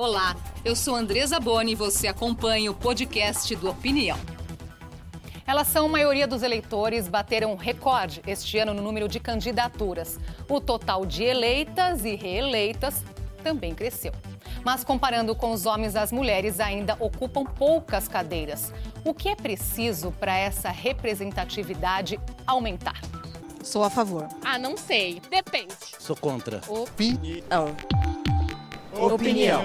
Olá, eu sou Andresa Boni e você acompanha o podcast do Opinião. Elas são maioria dos eleitores, bateram recorde este ano no número de candidaturas. O total de eleitas e reeleitas também cresceu. Mas comparando com os homens, as mulheres ainda ocupam poucas cadeiras. O que é preciso para essa representatividade aumentar? Sou a favor. Ah, não sei. Depende. Sou contra. Opinião. Opinião.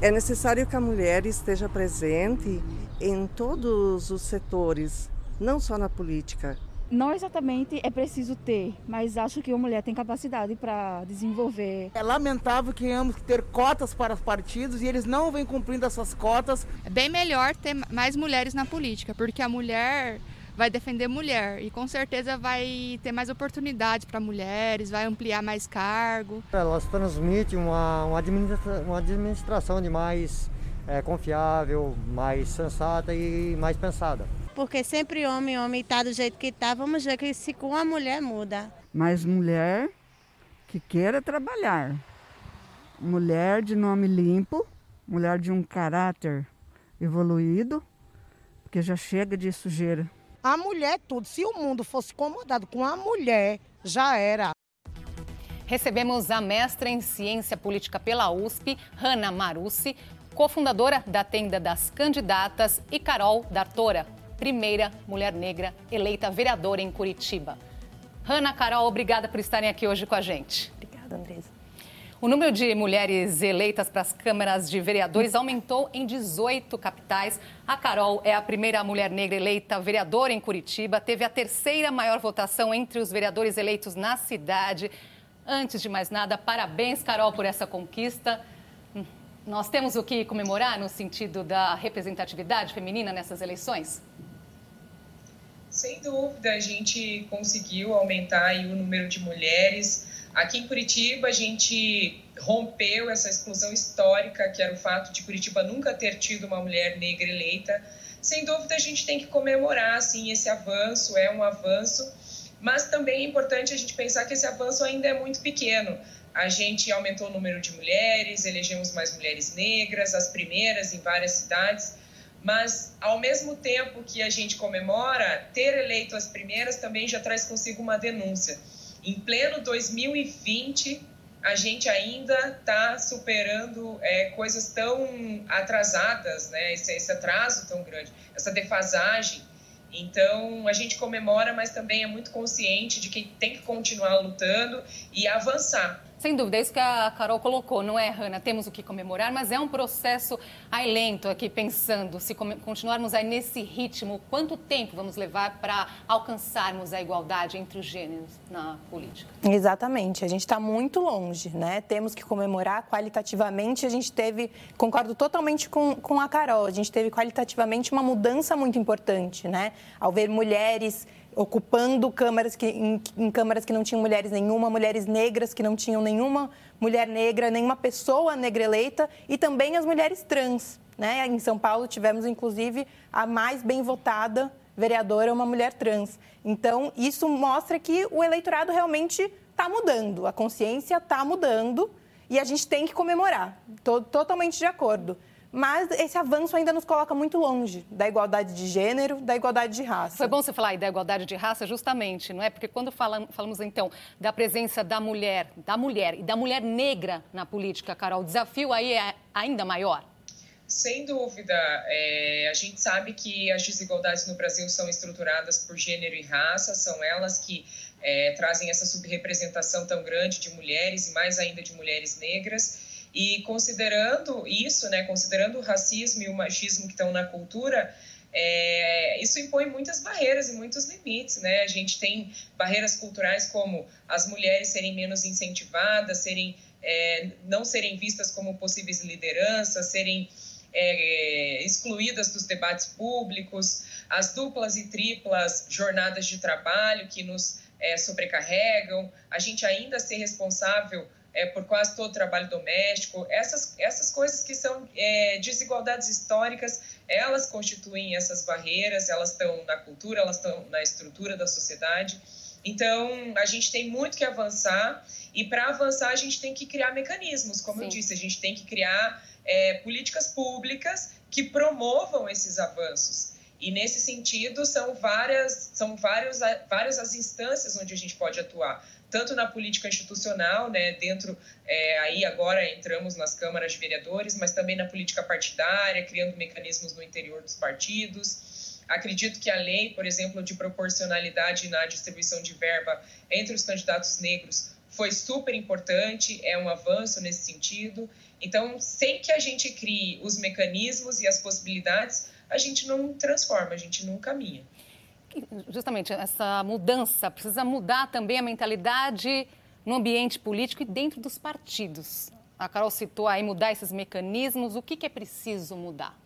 É necessário que a mulher esteja presente em todos os setores, não só na política. Não exatamente é preciso ter, mas acho que a mulher tem capacidade para desenvolver. É lamentável que tenhamos que ter cotas para os partidos e eles não vêm cumprindo essas cotas. É bem melhor ter mais mulheres na política, porque a mulher vai defender mulher e com certeza vai ter mais oportunidade para mulheres, vai ampliar mais cargo. Elas transmitem uma, uma, administra uma administração de mais é, confiável, mais sensata e mais pensada. Porque sempre homem, homem está do jeito que está, vamos ver que se com a mulher muda. Mas mulher que queira trabalhar, mulher de nome limpo, mulher de um caráter evoluído, porque já chega de sujeira. A mulher tudo. Se o mundo fosse comandado com a mulher, já era. Recebemos a mestra em Ciência Política pela USP, Hanna Marucci, cofundadora da Tenda das Candidatas, e Carol Dartora, primeira mulher negra eleita vereadora em Curitiba. Hanna, Carol, obrigada por estarem aqui hoje com a gente. Obrigada, Andresa. O número de mulheres eleitas para as câmaras de vereadores aumentou em 18 capitais. A Carol é a primeira mulher negra eleita vereadora em Curitiba, teve a terceira maior votação entre os vereadores eleitos na cidade. Antes de mais nada, parabéns, Carol, por essa conquista. Nós temos o que comemorar no sentido da representatividade feminina nessas eleições? Sem dúvida, a gente conseguiu aumentar o número de mulheres Aqui em Curitiba, a gente rompeu essa exclusão histórica, que era o fato de Curitiba nunca ter tido uma mulher negra eleita. Sem dúvida, a gente tem que comemorar assim, esse avanço, é um avanço, mas também é importante a gente pensar que esse avanço ainda é muito pequeno. A gente aumentou o número de mulheres, elegemos mais mulheres negras, as primeiras em várias cidades, mas ao mesmo tempo que a gente comemora, ter eleito as primeiras também já traz consigo uma denúncia em pleno 2020, a gente ainda está superando é, coisas tão atrasadas, né? Esse, esse atraso tão grande, essa defasagem. Então, a gente comemora, mas também é muito consciente de que tem que continuar lutando e avançar. Sem dúvida, é isso que a Carol colocou, não é, Hanna? Temos o que comemorar, mas é um processo aí lento aqui, pensando, se continuarmos aí nesse ritmo, quanto tempo vamos levar para alcançarmos a igualdade entre os gêneros na política? Exatamente, a gente está muito longe, né? Temos que comemorar qualitativamente, a gente teve, concordo totalmente com, com a Carol, a gente teve qualitativamente uma mudança muito importante, né? Ao ver mulheres ocupando câmaras que, em, em, câmaras que não tinham mulheres nenhuma, mulheres negras que não tinham nenhuma mulher negra, nenhuma pessoa negra eleita e também as mulheres trans. Né? Em São Paulo tivemos, inclusive, a mais bem votada vereadora, uma mulher trans. Então, isso mostra que o eleitorado realmente está mudando, a consciência está mudando e a gente tem que comemorar. Estou totalmente de acordo mas esse avanço ainda nos coloca muito longe da igualdade de gênero, da igualdade de raça. Foi bom você falar aí da igualdade de raça, justamente, não é? Porque quando falamos, falamos então da presença da mulher, da mulher e da mulher negra na política, Carol, o desafio aí é ainda maior. Sem dúvida, é, a gente sabe que as desigualdades no Brasil são estruturadas por gênero e raça, são elas que é, trazem essa subrepresentação tão grande de mulheres e mais ainda de mulheres negras. E considerando isso, né, considerando o racismo e o machismo que estão na cultura, é, isso impõe muitas barreiras e muitos limites, né? A gente tem barreiras culturais como as mulheres serem menos incentivadas, serem é, não serem vistas como possíveis lideranças, serem é, excluídas dos debates públicos, as duplas e triplas jornadas de trabalho que nos é, sobrecarregam, a gente ainda ser responsável é, por quase todo o trabalho doméstico, essas, essas coisas que são é, desigualdades históricas, elas constituem essas barreiras, elas estão na cultura, elas estão na estrutura da sociedade. Então, a gente tem muito que avançar e para avançar a gente tem que criar mecanismos, como Sim. eu disse, a gente tem que criar é, políticas públicas que promovam esses avanços. E nesse sentido são várias são vários, várias as instâncias onde a gente pode atuar, tanto na política institucional, né, dentro é, aí agora entramos nas câmaras de vereadores, mas também na política partidária, criando mecanismos no interior dos partidos. Acredito que a lei, por exemplo, de proporcionalidade na distribuição de verba entre os candidatos negros foi super importante, é um avanço nesse sentido. Então, sem que a gente crie os mecanismos e as possibilidades, a gente não transforma, a gente não caminha. Justamente essa mudança precisa mudar também a mentalidade no ambiente político e dentro dos partidos. A Carol citou aí mudar esses mecanismos. O que, que é preciso mudar?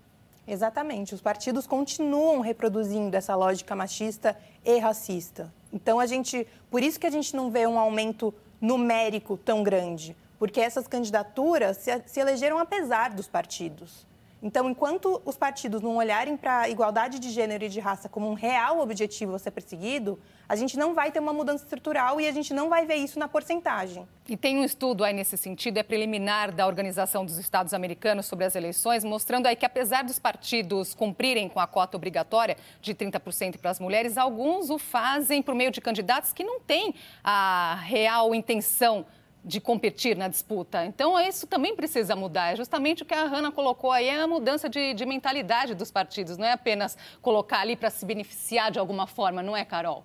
Exatamente. Os partidos continuam reproduzindo essa lógica machista e racista. Então a gente, por isso que a gente não vê um aumento numérico tão grande, porque essas candidaturas se, se elegeram apesar dos partidos. Então, enquanto os partidos não olharem para a igualdade de gênero e de raça como um real objetivo a ser perseguido, a gente não vai ter uma mudança estrutural e a gente não vai ver isso na porcentagem. E tem um estudo aí nesse sentido, é preliminar da Organização dos Estados Americanos sobre as eleições, mostrando aí que apesar dos partidos cumprirem com a cota obrigatória de 30% para as mulheres, alguns o fazem por meio de candidatos que não têm a real intenção de competir na disputa. Então, isso também precisa mudar. É justamente o que a Hanna colocou aí, é a mudança de, de mentalidade dos partidos. Não é apenas colocar ali para se beneficiar de alguma forma, não é, Carol?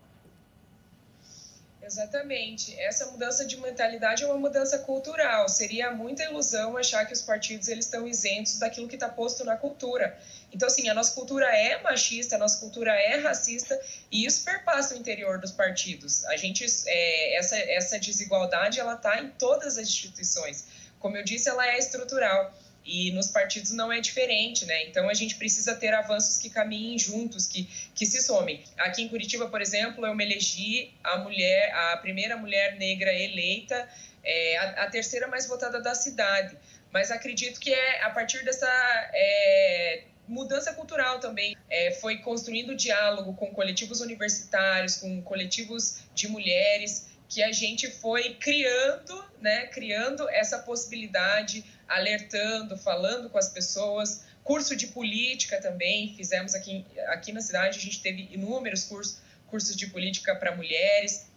Exatamente. Essa mudança de mentalidade é uma mudança cultural. Seria muita ilusão achar que os partidos eles estão isentos daquilo que está posto na cultura. Então, assim, a nossa cultura é machista, a nossa cultura é racista e isso perpassa o interior dos partidos. A gente, é, essa, essa desigualdade, ela está em todas as instituições. Como eu disse, ela é estrutural e nos partidos não é diferente, né? Então a gente precisa ter avanços que caminhem juntos, que, que se somem. Aqui em Curitiba, por exemplo, eu me elegi a mulher, a primeira mulher negra eleita, é, a, a terceira mais votada da cidade. Mas acredito que é a partir dessa é, mudança cultural também. É, foi construindo diálogo com coletivos universitários, com coletivos de mulheres, que a gente foi criando, né, criando essa possibilidade, alertando, falando com as pessoas. Curso de política também, fizemos aqui, aqui na cidade, a gente teve inúmeros cursos, cursos de política para mulheres.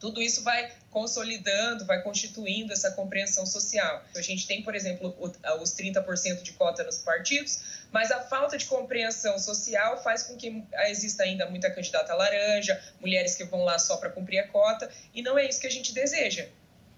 Tudo isso vai consolidando, vai constituindo essa compreensão social. A gente tem, por exemplo, os 30% de cota nos partidos, mas a falta de compreensão social faz com que exista ainda muita candidata laranja, mulheres que vão lá só para cumprir a cota, e não é isso que a gente deseja.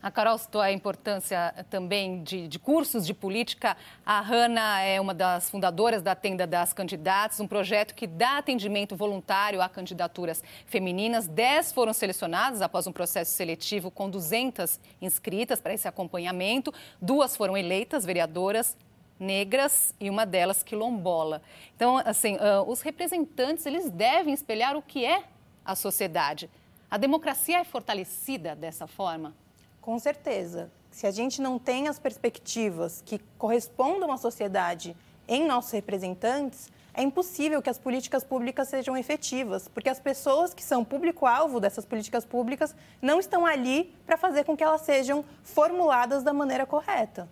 A Carol citou a importância também de, de, cursos de política. A Hanna é uma das fundadoras da Tenda das Candidatas, um projeto que dá atendimento voluntário a candidaturas femininas. Dez foram selecionadas após um processo seletivo com 200 inscritas para esse acompanhamento. Duas foram eleitas vereadoras negras e uma delas quilombola. Então, assim, uh, os representantes eles devem espelhar o que é a sociedade. A democracia é fortalecida dessa forma? Com certeza. Se a gente não tem as perspectivas que correspondam à sociedade em nossos representantes, é impossível que as políticas públicas sejam efetivas, porque as pessoas que são público-alvo dessas políticas públicas não estão ali para fazer com que elas sejam formuladas da maneira correta.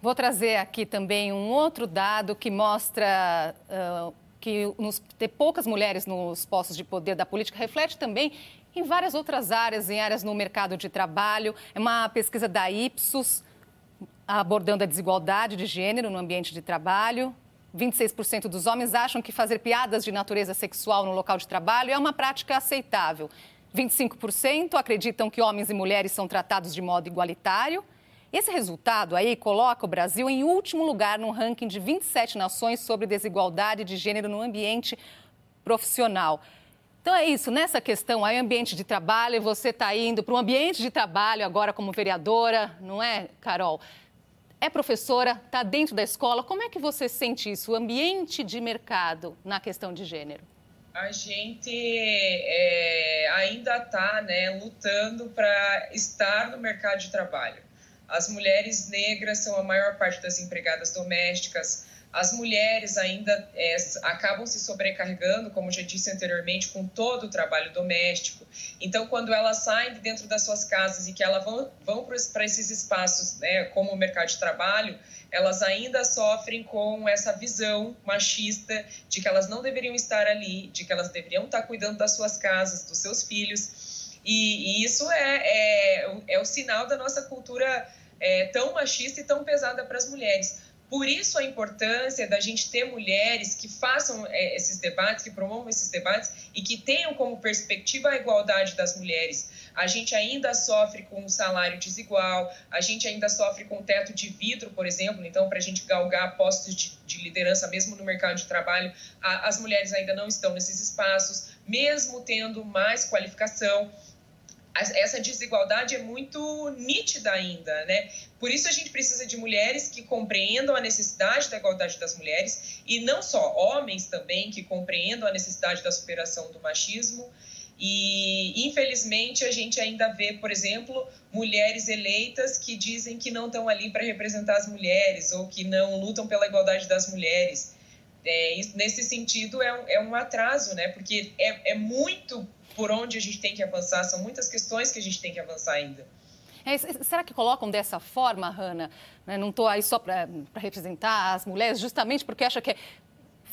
Vou trazer aqui também um outro dado que mostra uh, que nos, ter poucas mulheres nos postos de poder da política reflete também em várias outras áreas, em áreas no mercado de trabalho. É uma pesquisa da Ipsos abordando a desigualdade de gênero no ambiente de trabalho. 26% dos homens acham que fazer piadas de natureza sexual no local de trabalho é uma prática aceitável. 25% acreditam que homens e mulheres são tratados de modo igualitário. Esse resultado aí coloca o Brasil em último lugar no ranking de 27 nações sobre desigualdade de gênero no ambiente profissional. Então é isso, nessa questão aí, ambiente de trabalho, você está indo para um ambiente de trabalho agora como vereadora, não é, Carol? É professora, está dentro da escola. Como é que você sente isso, o ambiente de mercado na questão de gênero? A gente é, ainda está né, lutando para estar no mercado de trabalho. As mulheres negras são a maior parte das empregadas domésticas, as mulheres ainda é, acabam se sobrecarregando, como já disse anteriormente, com todo o trabalho doméstico. Então, quando elas saem de dentro das suas casas e que elas vão, vão para esses espaços, né, como o mercado de trabalho, elas ainda sofrem com essa visão machista de que elas não deveriam estar ali, de que elas deveriam estar cuidando das suas casas, dos seus filhos. E, e isso é, é, é, o sinal da nossa cultura é, tão machista e tão pesada para as mulheres. Por isso a importância da gente ter mulheres que façam é, esses debates, que promovam esses debates e que tenham como perspectiva a igualdade das mulheres. A gente ainda sofre com um salário desigual, a gente ainda sofre com teto de vidro, por exemplo. Então, para a gente galgar postos de, de, liderança, mesmo no mercado de trabalho, a, as mulheres ainda não estão nesses espaços, mesmo tendo mais qualificação essa desigualdade é muito nítida ainda, né? Por isso a gente precisa de mulheres que compreendam a necessidade da igualdade das mulheres e não só homens também que compreendam a necessidade da superação do machismo. E infelizmente a gente ainda vê, por exemplo, mulheres eleitas que dizem que não estão ali para representar as mulheres ou que não lutam pela igualdade das mulheres. É, nesse sentido é um, é um atraso, né? Porque é, é muito por onde a gente tem que avançar, são muitas questões que a gente tem que avançar ainda. É, será que colocam dessa forma, Hanna? Né, não estou aí só para representar as mulheres, justamente porque acha que é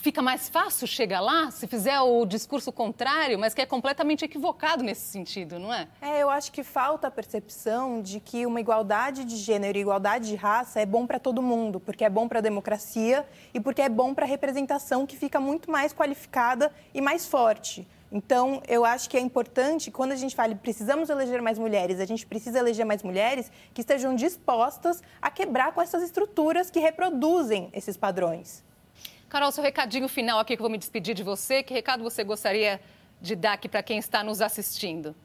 fica mais fácil chegar lá se fizer o discurso contrário, mas que é completamente equivocado nesse sentido, não é? É, eu acho que falta a percepção de que uma igualdade de gênero e igualdade de raça é bom para todo mundo, porque é bom para a democracia e porque é bom para a representação que fica muito mais qualificada e mais forte. Então, eu acho que é importante, quando a gente fala precisamos eleger mais mulheres, a gente precisa eleger mais mulheres que estejam dispostas a quebrar com essas estruturas que reproduzem esses padrões. Carol, seu recadinho final aqui que eu vou me despedir de você. Que recado você gostaria de dar aqui para quem está nos assistindo?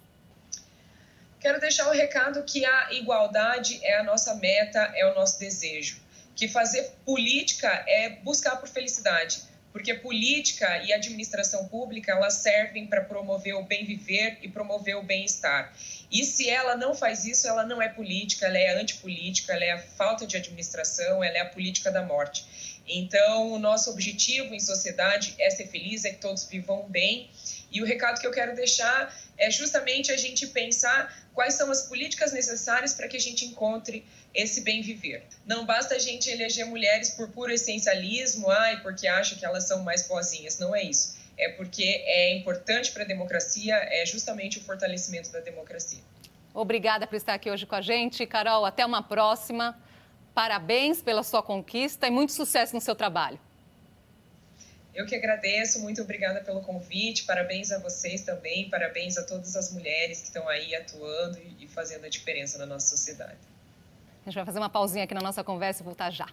Quero deixar o recado que a igualdade é a nossa meta, é o nosso desejo. Que fazer política é buscar por felicidade porque política e administração pública elas servem para promover o bem viver e promover o bem-estar. E se ela não faz isso, ela não é política, ela é antipolítica, ela é a falta de administração, ela é a política da morte. Então, o nosso objetivo em sociedade é ser feliz, é que todos vivam bem. E o recado que eu quero deixar é justamente a gente pensar quais são as políticas necessárias para que a gente encontre esse bem viver. Não basta a gente eleger mulheres por puro essencialismo, ai, porque acha que elas são mais boazinhas. Não é isso. É porque é importante para a democracia, é justamente o fortalecimento da democracia. Obrigada por estar aqui hoje com a gente. Carol, até uma próxima. Parabéns pela sua conquista e muito sucesso no seu trabalho. Eu que agradeço, muito obrigada pelo convite, parabéns a vocês também, parabéns a todas as mulheres que estão aí atuando e fazendo a diferença na nossa sociedade. A gente vai fazer uma pausinha aqui na nossa conversa e voltar já.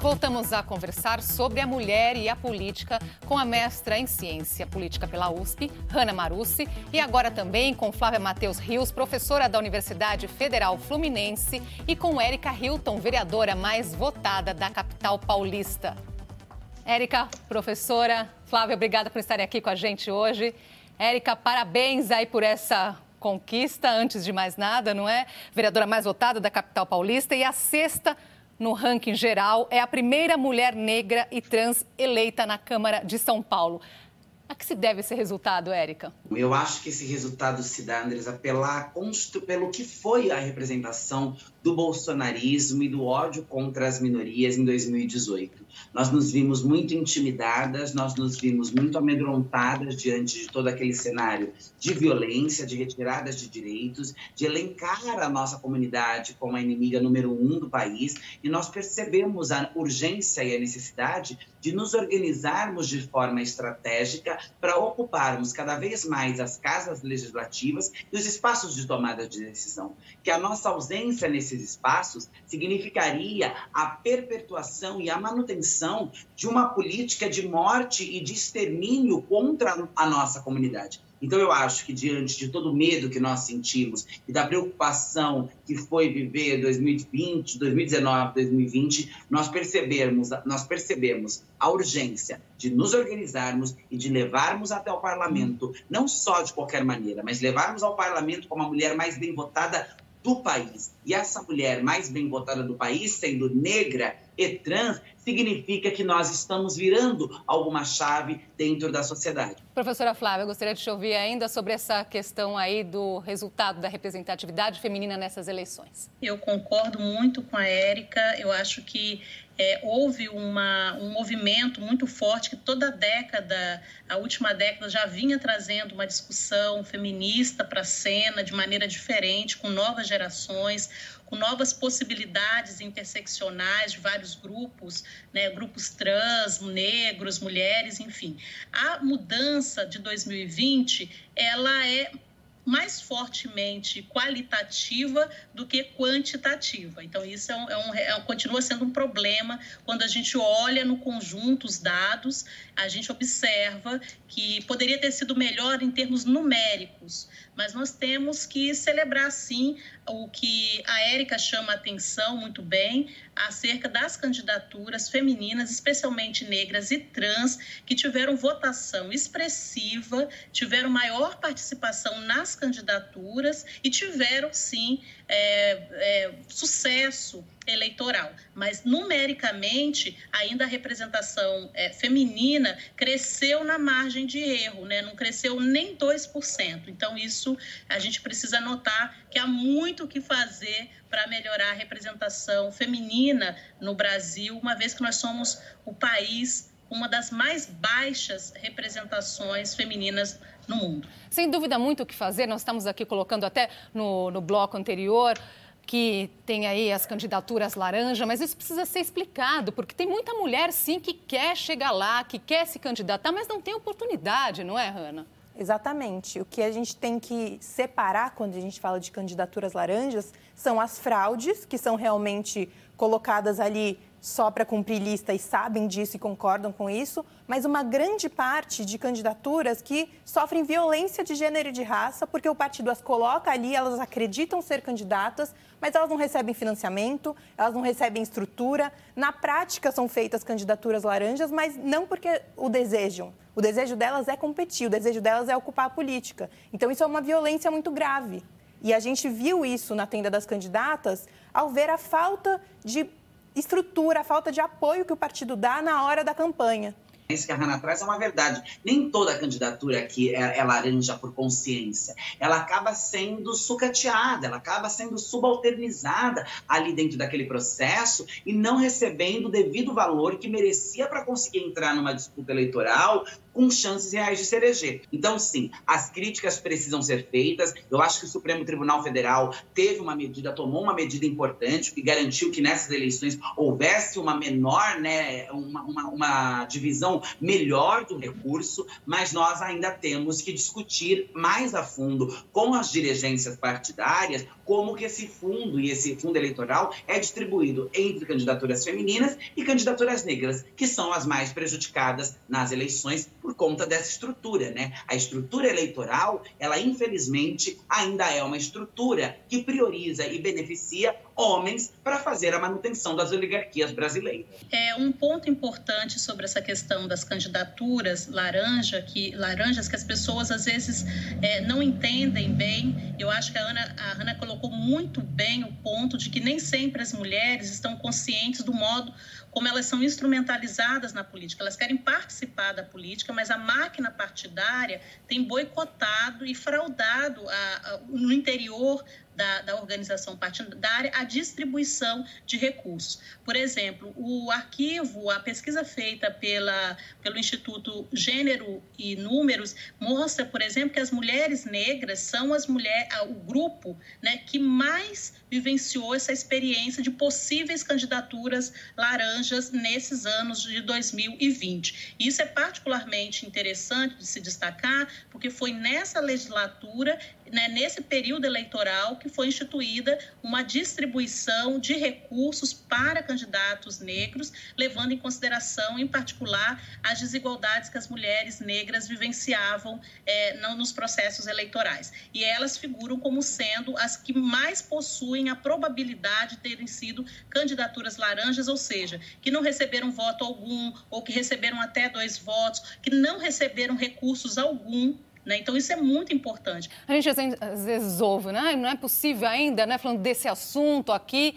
Voltamos a conversar sobre a mulher e a política com a mestra em ciência política pela USP, Hanna Marucci, e agora também com Flávia Matheus Rios, professora da Universidade Federal Fluminense, e com Érica Hilton, vereadora mais votada da capital paulista. Érica, professora, Flávia, obrigada por estarem aqui com a gente hoje. Érica, parabéns aí por essa conquista, antes de mais nada, não é? Vereadora mais votada da capital paulista e a sexta no ranking geral, é a primeira mulher negra e trans eleita na Câmara de São Paulo. A que se deve esse resultado, Érica? Eu acho que esse resultado se dá, Andresa, pela, pelo que foi a representação do bolsonarismo e do ódio contra as minorias em 2018. Nós nos vimos muito intimidadas, nós nos vimos muito amedrontadas diante de todo aquele cenário de violência, de retiradas de direitos, de elencar a nossa comunidade como a inimiga número um do país, e nós percebemos a urgência e a necessidade de nos organizarmos de forma estratégica para ocuparmos cada vez mais as casas legislativas e os espaços de tomada de decisão. Que a nossa ausência nesses espaços significaria a perpetuação e a manutenção de uma política de morte e de extermínio contra a nossa comunidade. Então, eu acho que, diante de todo o medo que nós sentimos e da preocupação que foi viver 2020, 2019, 2020, nós percebemos, nós percebemos a urgência de nos organizarmos e de levarmos até o parlamento, não só de qualquer maneira, mas levarmos ao parlamento como a mulher mais bem votada do país. E essa mulher mais bem votada do país, sendo negra e trans, significa que nós estamos virando alguma chave dentro da sociedade. Professora Flávia, eu gostaria de te ouvir ainda sobre essa questão aí do resultado da representatividade feminina nessas eleições. Eu concordo muito com a Érica. Eu acho que é, houve uma, um movimento muito forte que toda a década, a última década, já vinha trazendo uma discussão feminista para a cena de maneira diferente, com novas gerações, com novas possibilidades interseccionais de vários grupos, né, grupos trans, negros, mulheres, enfim. A mudança de 2020, ela é mais fortemente qualitativa do que quantitativa. Então, isso é um, é um, é, continua sendo um problema quando a gente olha no conjunto os dados, a gente observa que poderia ter sido melhor em termos numéricos, mas nós temos que celebrar, sim, o que a Érica chama a atenção muito bem acerca das candidaturas femininas, especialmente negras e trans, que tiveram votação expressiva, tiveram maior participação nas candidaturas e tiveram, sim, é, é, sucesso eleitoral. Mas, numericamente, ainda a representação é, feminina cresceu na margem de erro, né? não cresceu nem 2%. Então, isso a gente precisa notar que há muito o que fazer para melhorar a representação feminina no Brasil, uma vez que nós somos o país uma das mais baixas representações femininas no mundo. Sem dúvida, muito o que fazer. Nós estamos aqui colocando até no, no bloco anterior que tem aí as candidaturas laranja, mas isso precisa ser explicado, porque tem muita mulher, sim, que quer chegar lá, que quer se candidatar, mas não tem oportunidade, não é, Hanna? Exatamente. O que a gente tem que separar quando a gente fala de candidaturas laranjas são as fraudes, que são realmente colocadas ali só para cumprir lista e sabem disso e concordam com isso, mas uma grande parte de candidaturas que sofrem violência de gênero e de raça, porque o partido as coloca ali, elas acreditam ser candidatas, mas elas não recebem financiamento, elas não recebem estrutura. Na prática são feitas candidaturas laranjas, mas não porque o desejam. O desejo delas é competir, o desejo delas é ocupar a política. Então isso é uma violência muito grave. E a gente viu isso na tenda das candidatas ao ver a falta de estrutura, a falta de apoio que o partido dá na hora da campanha. Isso que a Hanna traz é uma verdade. Nem toda candidatura aqui é, é, laranja por consciência. Ela acaba sendo sucateada, ela acaba sendo subalternizada ali dentro daquele processo e não recebendo o devido valor que merecia para conseguir entrar numa disputa eleitoral com chances reais de ser eleger. Então, sim, as críticas precisam ser feitas. Eu acho que o Supremo Tribunal Federal teve uma medida, tomou uma medida importante que garantiu que nessas eleições houvesse uma menor, né, uma, uma, uma divisão melhor do recurso, mas nós ainda temos que discutir mais a fundo com as dirigências partidárias como que esse fundo e esse fundo eleitoral é distribuído entre candidaturas femininas e candidaturas negras, que são as mais prejudicadas nas eleições por conta dessa estrutura, né? A estrutura eleitoral, ela infelizmente ainda é uma estrutura que prioriza e beneficia homens para fazer a manutenção das oligarquias brasileiras. É um ponto importante sobre essa questão das candidaturas laranja, que laranjas que as pessoas às vezes é, não entendem bem. Eu acho que a Ana, a Ana colocou muito bem o ponto de que nem sempre as mulheres estão conscientes do modo como elas são instrumentalizadas na política. Elas querem participar da política, mas a máquina partidária tem boicotado e fraudado a, a, no interior da, da, organização partidária a distribuição de recursos. Por exemplo, o arquivo, a pesquisa feita pela, pelo Instituto Gênero e Números mostra, por exemplo, que as mulheres negras são as mulheres, o grupo né, que mais vivenciou essa experiência de possíveis candidaturas laranjas nesses anos de 2020. Isso é particularmente interessante de se destacar, porque foi nessa legislatura, né, nesse período eleitoral, que foi instituída uma distribuição de recursos para candidatos negros, levando em consideração, em particular, as desigualdades que as mulheres negras vivenciavam é, nos processos eleitorais. E elas figuram como sendo as que mais possuem a probabilidade de terem sido candidaturas laranjas, ou seja, que não receberam voto algum ou que receberam até dois votos, que não receberam recursos algum Né? Então, isso é muito importante. A gente às vezes ouve, né? Não é possível ainda, né? Falando desse assunto aqui.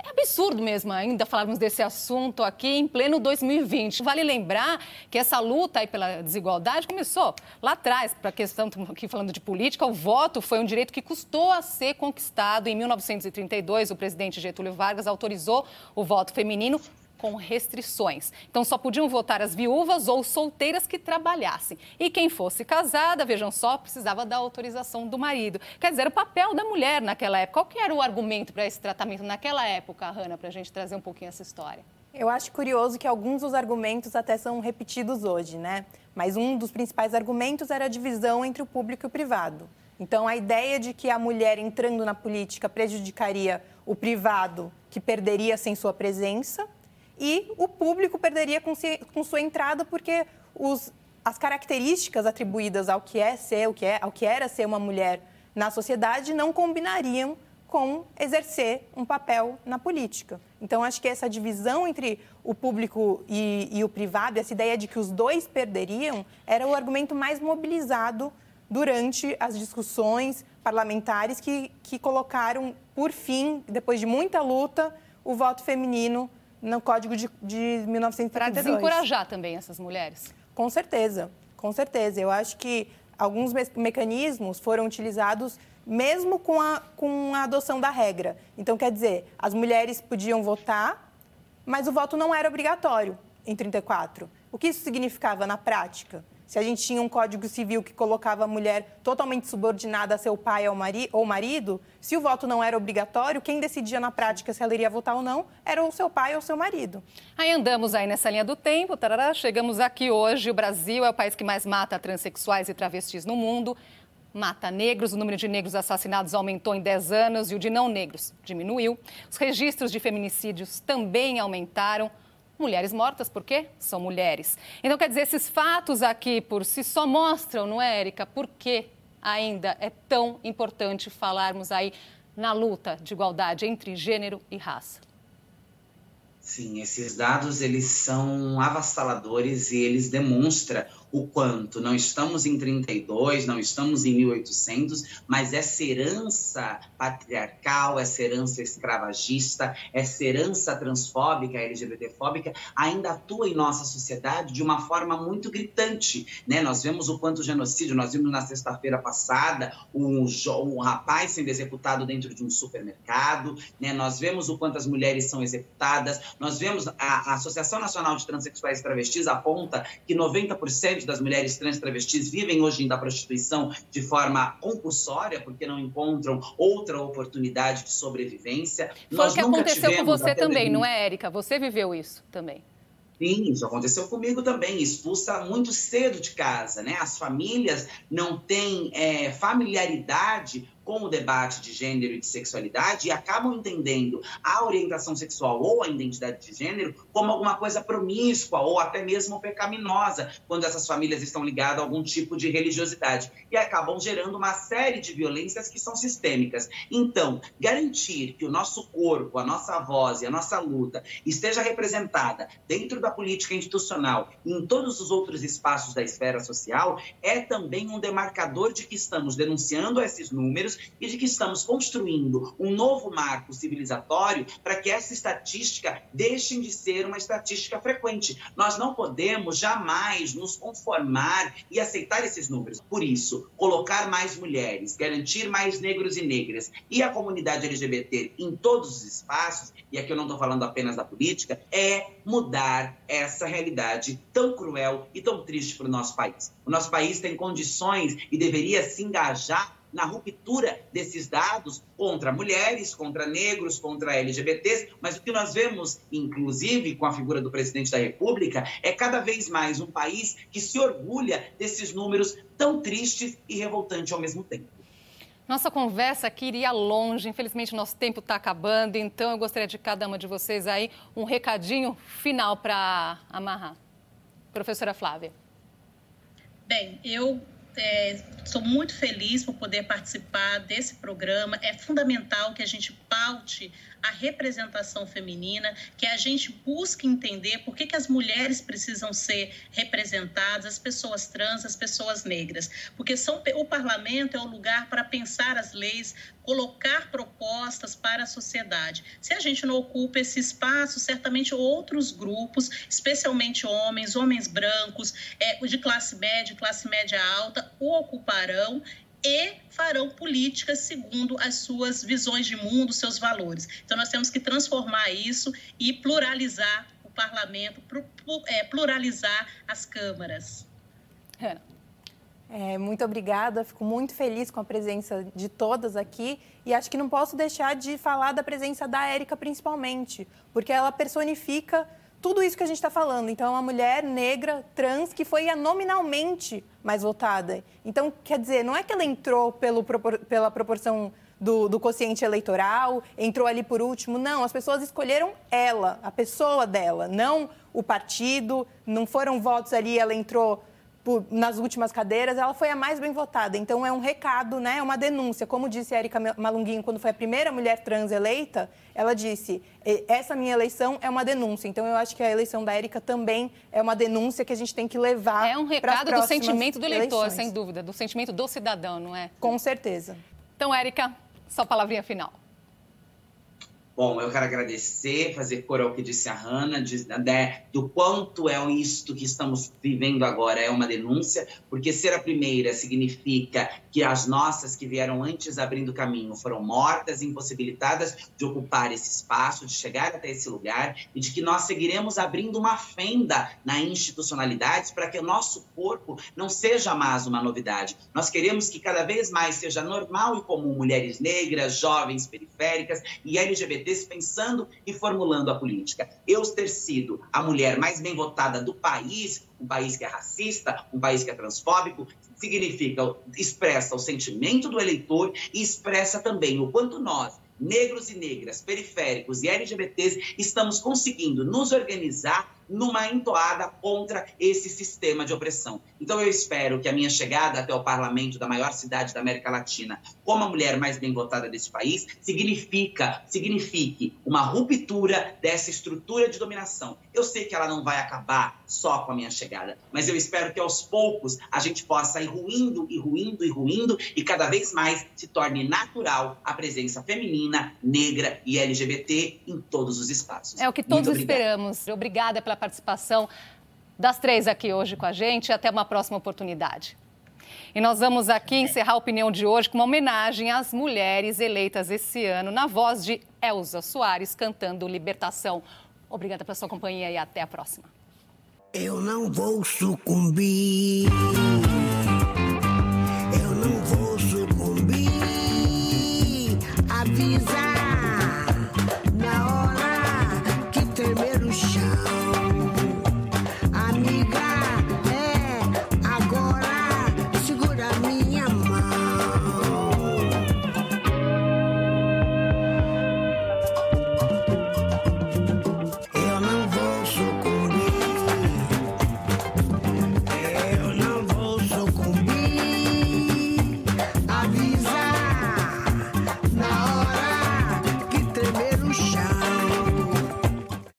É absurdo mesmo ainda falarmos desse assunto aqui em pleno 2020. Vale lembrar que essa luta pela desigualdade começou lá atrás, para a questão, aqui falando de política, o voto foi um direito que custou a ser conquistado. Em 1932, o presidente Getúlio Vargas autorizou o voto feminino com restrições. Então, só podiam votar as viúvas ou solteiras que trabalhassem. E quem fosse casada, vejam só, precisava da autorização do marido. Quer dizer, o papel da mulher naquela época. Qual que era o argumento para esse tratamento naquela época, Hanna, para a gente trazer um pouquinho essa história? Eu acho curioso que alguns dos argumentos até são repetidos hoje, né? Mas um dos principais argumentos era a divisão entre o público e o privado. Então, a ideia de que a mulher entrando na política prejudicaria o privado, que perderia sem sua presença, e o público perderia com, si, com sua entrada porque os, as características atribuídas ao que é ser, o que é, ao que era ser uma mulher na sociedade não combinariam com exercer um papel na política. Então, acho que essa divisão entre o público e, e, o privado, essa ideia de que os dois perderiam, era o argumento mais mobilizado durante as discussões parlamentares que, que colocaram, por fim, depois de muita luta, o voto feminino no Código de, de 1932. Para desencorajar também essas mulheres? Com certeza, com certeza. Eu acho que alguns me mecanismos foram utilizados mesmo com a, com a adoção da regra. Então, quer dizer, as mulheres podiam votar, mas o voto não era obrigatório em 34. O que isso significava na prática? Se a gente tinha um código civil que colocava a mulher totalmente subordinada a seu pai ou marido, se o voto não era obrigatório, quem decidia na prática se ela iria votar ou não era o seu pai ou o seu marido. Aí andamos aí nessa linha do tempo, tarará, chegamos aqui hoje. O Brasil é o país que mais mata transexuais e travestis no mundo. Mata negros, o número de negros assassinados aumentou em 10 anos e o de não negros diminuiu. Os registros de feminicídios também aumentaram mulheres mortas, porque são mulheres. Então, quer dizer, esses fatos aqui por si só mostram, não é, Érica, por que ainda é tão importante falarmos aí na luta de igualdade entre gênero e raça. Sim, esses dados eles são avassaladores e eles demonstram o quanto não estamos em 32, não estamos em 1800, mas essa herança patriarcal, essa herança escravagista, essa herança transfóbica, LGBTfóbica, ainda atua em nossa sociedade de uma forma muito gritante. Né? Nós vemos o quanto o genocídio, nós vimos na sexta-feira passada um, um rapaz sendo executado dentro de um supermercado, né? nós vemos o quanto as mulheres são executadas, nós vemos a, a Associação Nacional de Transsexuais e Travestis aponta que 90% das mulheres trans travestis vivem hoje da prostituição de forma compulsória, porque não encontram outra oportunidade de sobrevivência. Foi o que aconteceu com você também, não é, Érica? Você viveu isso também. Sim, isso aconteceu comigo também, expulsa muito cedo de casa, né? As famílias não têm é, familiaridade com o debate de gênero e de sexualidade e acabam entendendo a orientação sexual ou a identidade de gênero como alguma coisa promíscua ou até mesmo pecaminosa, quando essas famílias estão ligadas a algum tipo de religiosidade e acabam gerando uma série de violências que são sistêmicas. Então, garantir que o nosso corpo, a nossa voz e a nossa luta esteja representada dentro da política institucional e em todos os outros espaços da esfera social é também um demarcador de que estamos denunciando esses números e de que estamos construindo um novo marco civilizatório para que essa estatística deixe de ser uma estatística frequente. Nós não podemos jamais nos conformar e aceitar esses números. Por isso, colocar mais mulheres, garantir mais negros e negras e a comunidade LGBT em todos os espaços, e aqui eu não estou falando apenas da política, é mudar essa realidade tão cruel e tão triste para o nosso país. O nosso país tem condições e deveria se engajar na ruptura desses dados contra mulheres, contra negros, contra LGBTs, mas o que nós vemos, inclusive com a figura do presidente da República, é cada vez mais um país que se orgulha desses números tão tristes e revoltantes ao mesmo tempo. Nossa conversa aqui iria longe, infelizmente o nosso tempo está acabando, então eu gostaria de cada uma de vocês aí um recadinho final para amarrar. Professora Flávia. Bem, eu é, sou muito feliz por poder participar desse programa. É fundamental que a gente paute a representação feminina, que a gente busque entender por que, que as mulheres precisam ser representadas, as pessoas trans, as pessoas negras. Porque são, o parlamento é o lugar para pensar as leis, colocar propostas para a sociedade. Se a gente não ocupa esse espaço, certamente outros grupos, especialmente homens, homens brancos, é, de classe média, classe média alta, o ocuparão e farão políticas segundo as suas visões de mundo, seus valores. Então, nós temos que transformar isso e pluralizar o parlamento, é, pluralizar as câmaras. É, muito obrigada, fico muito feliz com a presença de todas aqui e acho que não posso deixar de falar da presença da Érica principalmente, porque ela personifica tudo isso que a gente está falando. Então, é uma mulher negra, trans, que foi nominalmente mais votada. Então, quer dizer, não é que ela entrou pelo, pela proporção do, do quociente eleitoral, entrou ali por último. Não, as pessoas escolheram ela, a pessoa dela, não o partido. Não foram votos ali, ela entrou por, nas últimas cadeiras, ela foi a mais bem votada. Então, é um recado, né? é uma denúncia. Como disse a Erika Malunguinho, quando foi a primeira mulher trans eleita, ela disse: essa minha eleição é uma denúncia. Então, eu acho que a eleição da Érica também é uma denúncia que a gente tem que levar. É um recado do sentimento do eleitor, eleições. sem dúvida, do sentimento do cidadão, não é? Com certeza. Então, Érica, sua palavrinha final. Bom, eu quero agradecer, fazer cor ao que disse a Hanna, de, né, do quanto é isto que estamos vivendo agora, é uma denúncia, porque ser a primeira significa que as nossas que vieram antes abrindo caminho foram mortas, impossibilitadas de ocupar esse espaço, de chegar até esse lugar, e de que nós seguiremos abrindo uma fenda na institucionalidade para que o nosso corpo não seja mais uma novidade. Nós queremos que cada vez mais seja normal e comum mulheres negras, jovens, periféricas e LGBT pensando e formulando a política. Eu ter sido a mulher mais bem votada do país, um país que é racista, um país que é transfóbico, significa, expressa o sentimento do eleitor e expressa também o quanto nós, negros e negras, periféricos e LGBTs, estamos conseguindo nos organizar numa entoada contra esse sistema de opressão. Então eu espero que a minha chegada até o parlamento da maior cidade da América Latina, como a mulher mais bem votada desse país, significa, signifique uma ruptura dessa estrutura de dominação. Eu sei que ela não vai acabar só com a minha chegada, mas eu espero que aos poucos a gente possa ir ruindo e ruindo e ruindo e cada vez mais se torne natural a presença feminina, negra e LGBT em todos os espaços. É o que todos esperamos. Obrigada pela participação das três aqui hoje com a gente. Até uma próxima oportunidade. E nós vamos aqui encerrar a opinião de hoje com uma homenagem às mulheres eleitas esse ano, na voz de Elza Soares, cantando Libertação. Obrigada pela sua companhia e até a próxima. Eu não vou sucumbir.